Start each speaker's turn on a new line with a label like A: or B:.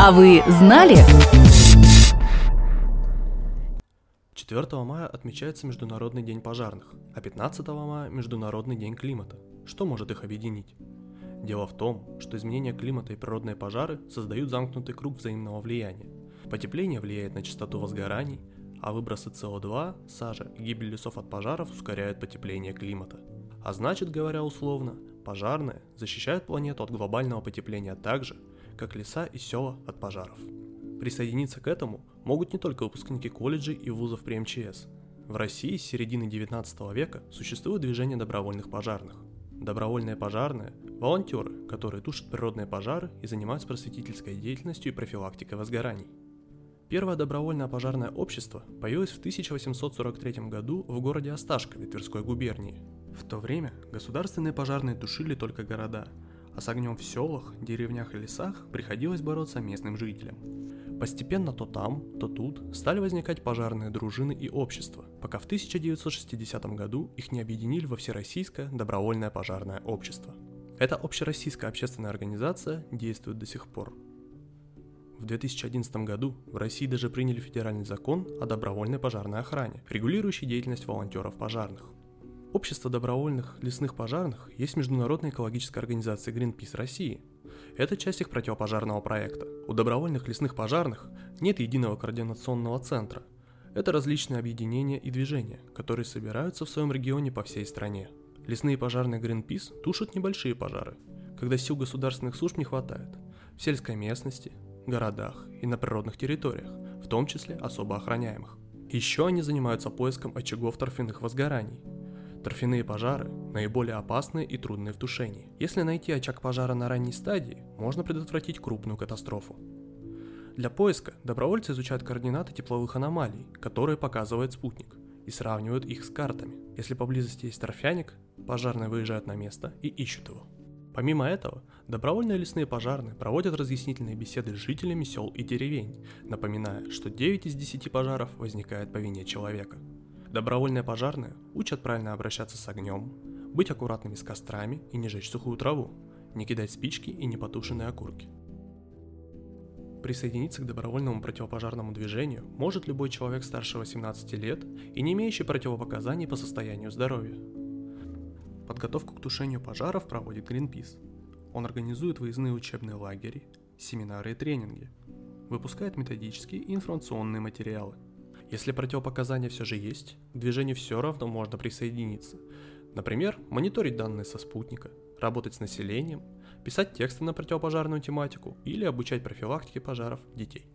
A: А вы знали?
B: 4 мая отмечается Международный день пожарных, а 15 мая – Международный день климата. Что может их объединить? Дело в том, что изменение климата и природные пожары создают замкнутый круг взаимного влияния. Потепление влияет на частоту возгораний, а выбросы СО2, сажа и гибель лесов от пожаров ускоряют потепление климата. А значит, говоря условно, пожарные защищают планету от глобального потепления так же, как леса и села от пожаров. Присоединиться к этому могут не только выпускники колледжей и вузов при МЧС. В России с середины 19 века существует движение добровольных пожарных. Добровольные пожарные – волонтеры, которые тушат природные пожары и занимаются просветительской деятельностью и профилактикой возгораний. Первое добровольное пожарное общество появилось в 1843 году в городе Осташкове Тверской губернии. В то время государственные пожарные тушили только города, а с огнем в селах, деревнях и лесах приходилось бороться местным жителям. Постепенно то там, то тут стали возникать пожарные дружины и общества, пока в 1960 году их не объединили во Всероссийское добровольное пожарное общество. Эта общероссийская общественная организация действует до сих пор – в 2011 году в России даже приняли федеральный закон о добровольной пожарной охране, регулирующий деятельность волонтеров пожарных. Общество добровольных лесных пожарных есть международная экологическая организация Greenpeace России. Это часть их противопожарного проекта. У добровольных лесных пожарных нет единого координационного центра. Это различные объединения и движения, которые собираются в своем регионе по всей стране. Лесные пожарные Greenpeace тушат небольшие пожары, когда сил государственных служб не хватает. В сельской местности, городах и на природных территориях, в том числе особо охраняемых. Еще они занимаются поиском очагов торфяных возгораний. Торфяные пожары наиболее опасные и трудные в тушении. Если найти очаг пожара на ранней стадии, можно предотвратить крупную катастрофу. Для поиска добровольцы изучают координаты тепловых аномалий, которые показывает спутник, и сравнивают их с картами. Если поблизости есть торфяник, пожарные выезжают на место и ищут его. Помимо этого, добровольные лесные пожарные проводят разъяснительные беседы с жителями сел и деревень, напоминая, что 9 из 10 пожаров возникает по вине человека. Добровольные пожарные учат правильно обращаться с огнем, быть аккуратными с кострами и не жечь сухую траву, не кидать спички и непотушенные окурки. Присоединиться к добровольному противопожарному движению может любой человек старше 18 лет и не имеющий противопоказаний по состоянию здоровья. Подготовку к тушению пожаров проводит Greenpeace. Он организует выездные учебные лагеря, семинары и тренинги, выпускает методические и информационные материалы. Если противопоказания все же есть, к движению все равно можно присоединиться. Например, мониторить данные со спутника, работать с населением, писать тексты на противопожарную тематику или обучать профилактике пожаров детей.